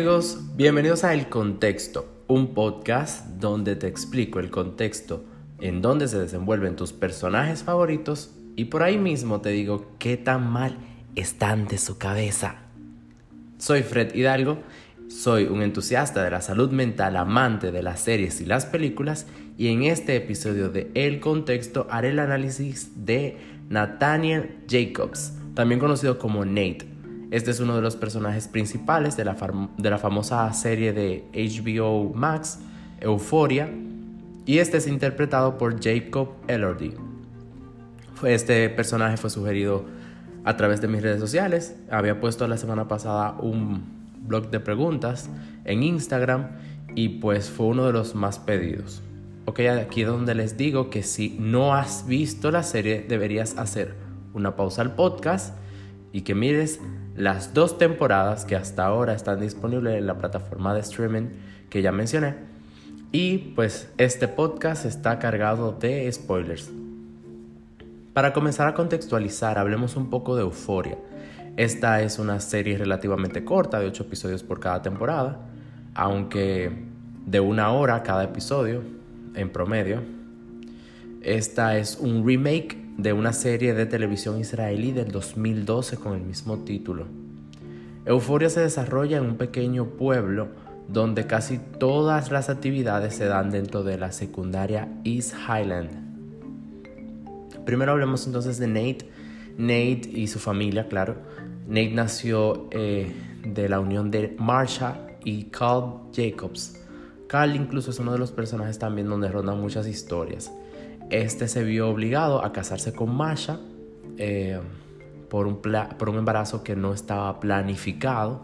Amigos, bienvenidos a El Contexto, un podcast donde te explico el contexto en donde se desenvuelven tus personajes favoritos y por ahí mismo te digo qué tan mal están de su cabeza. Soy Fred Hidalgo, soy un entusiasta de la salud mental, amante de las series y las películas y en este episodio de El Contexto haré el análisis de Nathaniel Jacobs, también conocido como Nate este es uno de los personajes principales de la, famosa serie de HBO Max, Euphoria, y este es interpretado por Jacob Elordi. Este personaje fue sugerido a través de mis redes sociales. Había puesto la semana pasada un blog de preguntas en Instagram y pues fue uno de los más pedidos. Ok, aquí es donde les digo que si no has visto la serie deberías hacer una pausa al podcast y que mires las dos temporadas que hasta ahora están disponibles en la plataforma de streaming que ya mencioné. Y pues este podcast está cargado de spoilers. Para comenzar a contextualizar, hablemos un poco de Euforia. Esta es una serie relativamente corta, de 8 episodios por cada temporada, aunque de una hora cada episodio en promedio. Esta es un remake de una serie de televisión israelí del 2012 con el mismo título. Euforia se desarrolla en un pequeño pueblo donde casi todas las actividades se dan dentro de la secundaria East Highland. Primero hablemos entonces de Nate. Nate y su familia, claro. Nate nació eh, de la unión de Marsha y Carl Jacobs. Carl incluso es uno de los personajes también donde rondan muchas historias. Este se vio obligado a casarse con Masha eh, por, un por, un embarazo que no estaba planificado.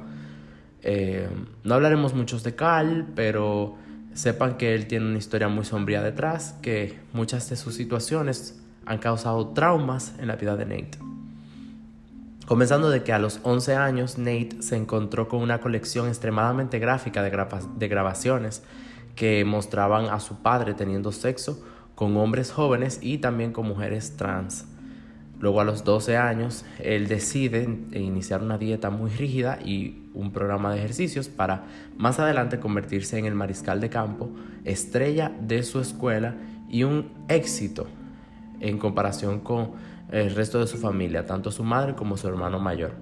Eh, no hablaremos muchos de Carl, pero sepan que él tiene una historia muy sombría detrás, que muchas de sus situaciones han causado traumas en la vida de Nate. Comenzando de que a los 11 años Nate se encontró con una colección extremadamente gráfica de grabaciones que mostraban a su padre teniendo sexo con hombres jóvenes y también con mujeres trans. Luego a los 12 años, él decide iniciar una dieta muy rígida y un programa de ejercicios para más adelante convertirse en el mariscal de campo, estrella de su escuela y un éxito en comparación con el resto de su familia, tanto su madre como su hermano mayor.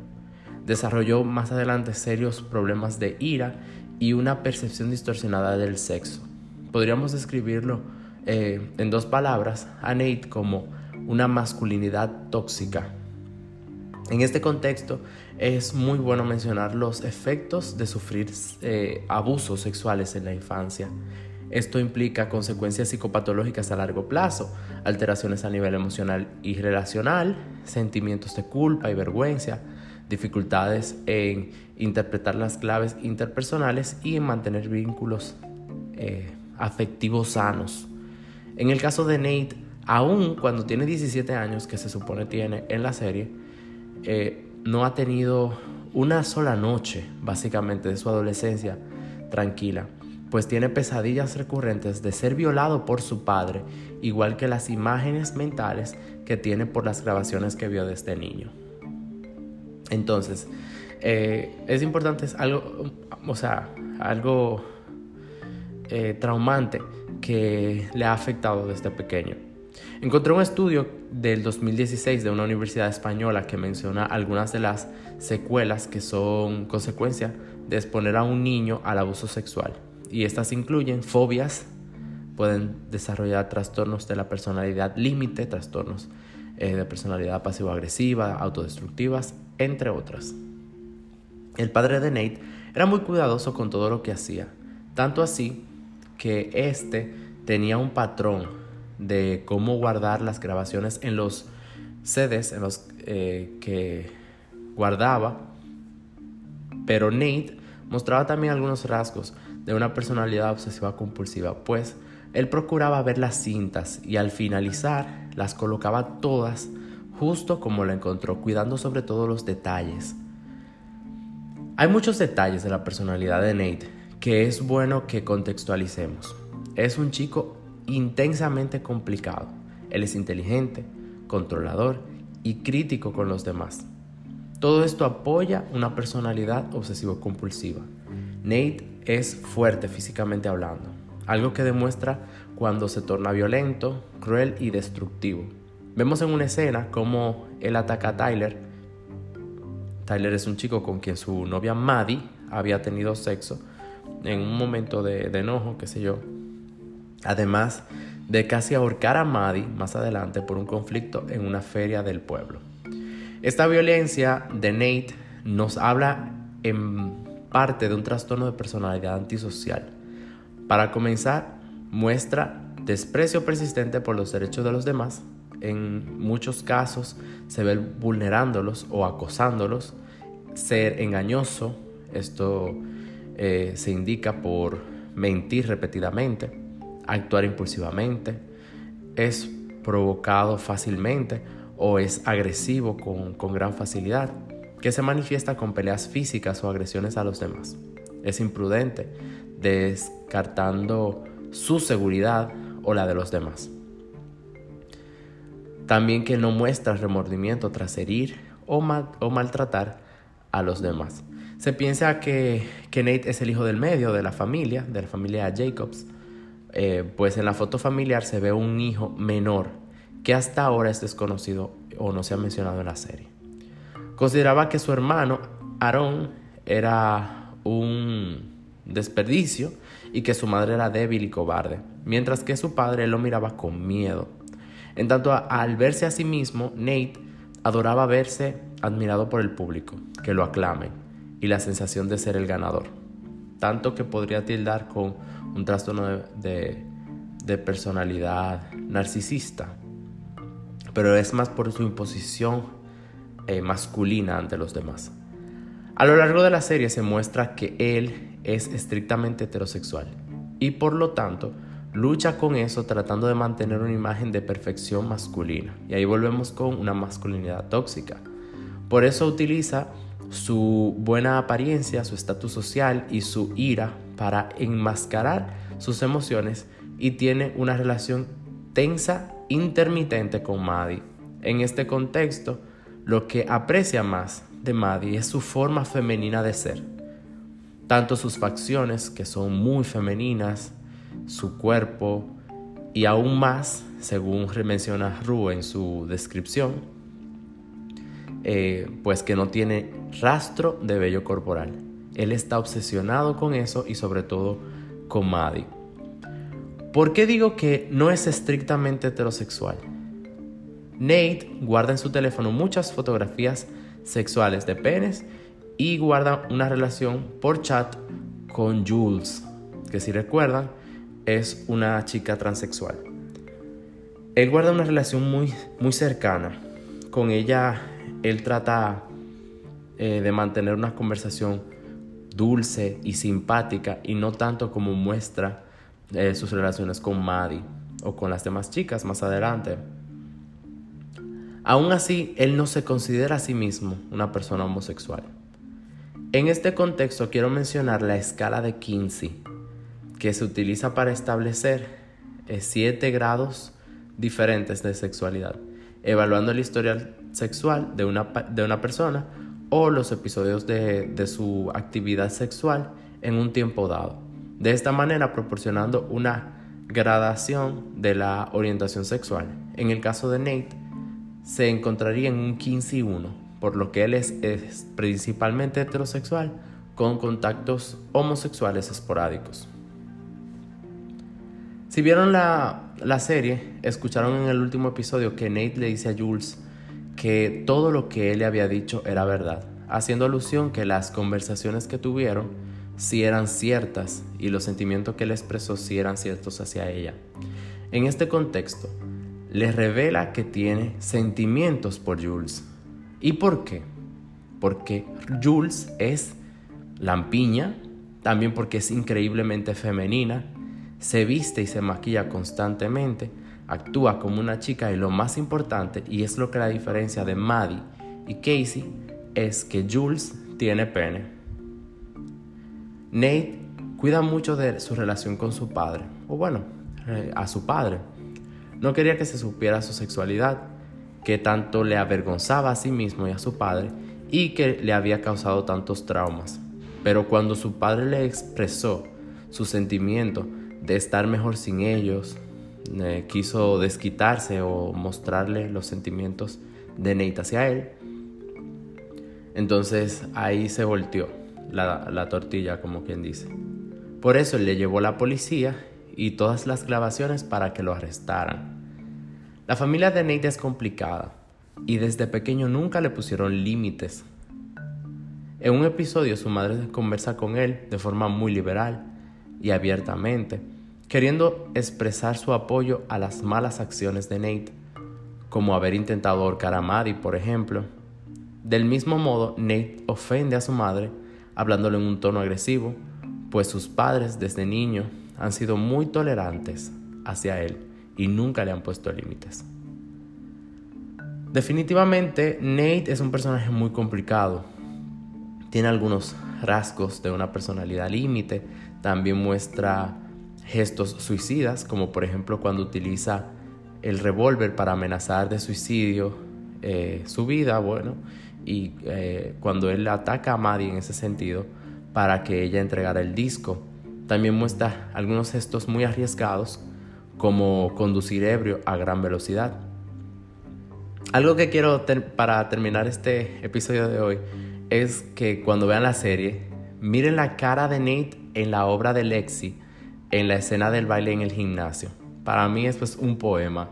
Desarrolló más adelante serios problemas de ira y una percepción distorsionada del sexo. Podríamos describirlo eh, en dos palabras a Nate como una masculinidad tóxica. En este contexto es muy bueno mencionar los efectos de sufrir eh, abusos sexuales en la infancia. Esto implica consecuencias psicopatológicas a largo plazo, alteraciones a nivel emocional y relacional, sentimientos de culpa y vergüenza, dificultades en interpretar las claves interpersonales y en mantener vínculos eh, afectivos sanos. En el caso de Nate, aún cuando tiene 17 años, que se supone tiene en la serie, eh, no ha tenido una sola noche, básicamente, de su adolescencia tranquila, pues tiene pesadillas recurrentes de ser violado por su padre, igual que las imágenes mentales que tiene por las grabaciones que vio desde niño. Entonces, eh, es importante, es algo, o sea, algo eh, traumante que le ha afectado desde pequeño. Encontré un estudio del 2016 de una universidad española que menciona algunas de las secuelas que son consecuencia de exponer a un niño al abuso sexual. Y estas incluyen fobias, pueden desarrollar trastornos de la personalidad límite, trastornos eh, de personalidad pasivo-agresiva, autodestructivas, entre otras. El padre de Nate era muy cuidadoso con todo lo que hacía, tanto así que este tenía un patrón de cómo guardar las grabaciones en los CDs en los eh, que guardaba, pero Nate mostraba también algunos rasgos de una personalidad obsesiva compulsiva, pues él procuraba ver las cintas y al finalizar las colocaba todas justo como la encontró, cuidando sobre todo los detalles. Hay muchos detalles de la personalidad de Nate que es bueno que contextualicemos. Es un chico intensamente complicado. Él es inteligente, controlador y crítico con los demás. Todo esto apoya una personalidad obsesivo-compulsiva. Nate es fuerte físicamente hablando, algo que demuestra cuando se torna violento, cruel y destructivo. Vemos en una escena cómo él ataca a Tyler. Tyler es un chico con quien su novia Maddie había tenido sexo en un momento de, de enojo, qué sé yo. Además de casi ahorcar a Maddie más adelante por un conflicto en una feria del pueblo. Esta violencia de Nate nos habla en parte de un trastorno de personalidad antisocial. Para comenzar, muestra desprecio persistente por los derechos de los demás. En muchos casos se ve vulnerándolos o acosándolos. Ser engañoso, esto eh, se indica por mentir repetidamente, actuar impulsivamente, es provocado fácilmente o es agresivo con, con gran facilidad, que se manifiesta con peleas físicas o agresiones a los demás. Es imprudente, descartando su seguridad o la de los demás. También que no muestra remordimiento tras herir o, o maltratar a los demás. Se piensa que, que, Nate es el hijo del medio de la familia, de la familia Jacobs, eh, pues en la foto familiar se ve un hijo menor que hasta ahora es desconocido o no se ha mencionado en la serie. Consideraba que su hermano Aaron era un desperdicio y que su madre era débil y cobarde, mientras que su padre lo miraba con miedo. En tanto, al verse a sí mismo, Nate adoraba verse admirado por el público, que lo aclame, y la sensación de ser el ganador, tanto que podría tildar con un trastorno de, personalidad narcisista, pero es más por su imposición eh, masculina ante los demás. A lo largo de la serie se muestra que él es estrictamente heterosexual y por lo tanto lucha con eso tratando de mantener una imagen de perfección masculina. Y ahí volvemos con una masculinidad tóxica. Por eso utiliza su buena apariencia, su estatus social y su ira para enmascarar sus emociones y tiene una relación tensa intermitente con Maddie. En este contexto, lo que aprecia más de Maddie es su forma femenina de ser tanto sus facciones, que son muy femeninas, su cuerpo y aún más, según menciona Ru en su descripción, eh, pues que no tiene rastro de vello corporal. Él está obsesionado con eso y sobre todo con Maddie. ¿Por qué digo que no es estrictamente heterosexual? Nate guarda en su teléfono muchas fotografías sexuales de penes y guarda una relación por chat con Jules, que si recuerdan es una chica transexual. Él guarda una relación muy, muy cercana. Con ella él trata eh, de mantener una conversación dulce y simpática y no tanto como muestra eh, sus relaciones con Maddie o con las demás chicas más adelante. Aún así, él no se considera a sí mismo una persona homosexual. En este contexto quiero mencionar la escala de Kinsey, que se utiliza para establecer eh, siete grados diferentes de sexualidad, evaluando el historial sexual de una, de una persona o los episodios de, de su actividad sexual en un tiempo dado. De esta manera proporcionando una gradación de la orientación sexual. En el caso de Nate, se encontraría en un 15 y 1, por lo que él es, principalmente heterosexual con contactos homosexuales esporádicos. Si vieron la, la, serie, escucharon en el último episodio que Nate le dice a Jules que todo lo que él le había dicho era verdad, haciendo alusión que las conversaciones que tuvieron sí eran ciertas y los sentimientos que él expresó sí eran ciertos hacia ella. En este contexto, le revela que tiene sentimientos por Jules, ¿Y por qué? Porque Jules es lampiña, también porque es increíblemente femenina, se viste y se maquilla constantemente, actúa como una chica y lo más importante, y es lo que la diferencia de Maddie y Casey, es que Jules tiene pene. Nate cuida mucho de su relación con su padre, o bueno, a su padre. No quería que se supiera su sexualidad, que tanto le avergonzaba a sí mismo y a su padre y que le había causado tantos traumas. Pero cuando su padre le expresó su sentimiento de estar mejor sin ellos, eh, quiso desquitarse o mostrarle los sentimientos de Nate hacia él, entonces ahí se volteó la, la tortilla, como quien dice. Por eso le llevó la policía y todas las grabaciones para que lo arrestaran. La familia de Nate es complicada y desde pequeño nunca le pusieron límites. En un episodio su madre conversa con él de forma muy liberal y abiertamente, queriendo expresar su apoyo a las malas acciones de Nate, como haber intentado ahorcar a Maddie, por ejemplo. Del mismo modo, Nate ofende a su madre hablándole en un tono agresivo, pues sus padres desde niño han sido muy tolerantes hacia él y nunca le han puesto límites. Definitivamente, Nate es un personaje muy complicado. Tiene algunos rasgos de una personalidad límite. También muestra gestos suicidas, como por ejemplo cuando utiliza el revólver para amenazar de suicidio eh, su vida, bueno, y eh, cuando él ataca a Maddie en ese sentido para que ella entregara el disco. También muestra algunos gestos muy arriesgados, como conducir ebrio a gran velocidad. Algo que quiero para terminar este episodio de hoy es que cuando vean la serie, miren la cara de Nate en la obra de Lexi, en la escena del baile en el gimnasio. Para mí esto es un poema.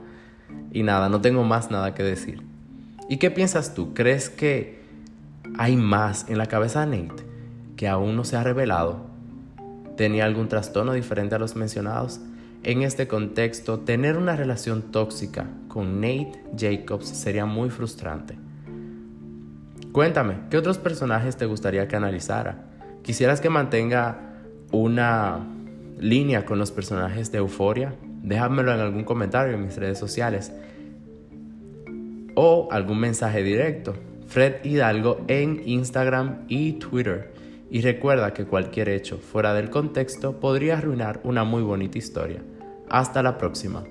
Y nada, no tengo más nada que decir. ¿Y qué piensas tú? ¿Crees que hay más en la cabeza de Nate que aún no se ha revelado? ¿Tenía algún trastorno diferente a los mencionados? En este contexto, tener una relación tóxica con Nate Jacobs sería muy frustrante. Cuéntame, ¿qué otros personajes te gustaría que analizara? ¿Quisieras que mantenga una línea con los personajes de Euforia? Déjamelo en algún comentario en mis redes sociales o algún mensaje directo. Fred Hidalgo en Instagram y Twitter. Y recuerda que cualquier hecho fuera del contexto podría arruinar una muy bonita historia. Hasta la próxima.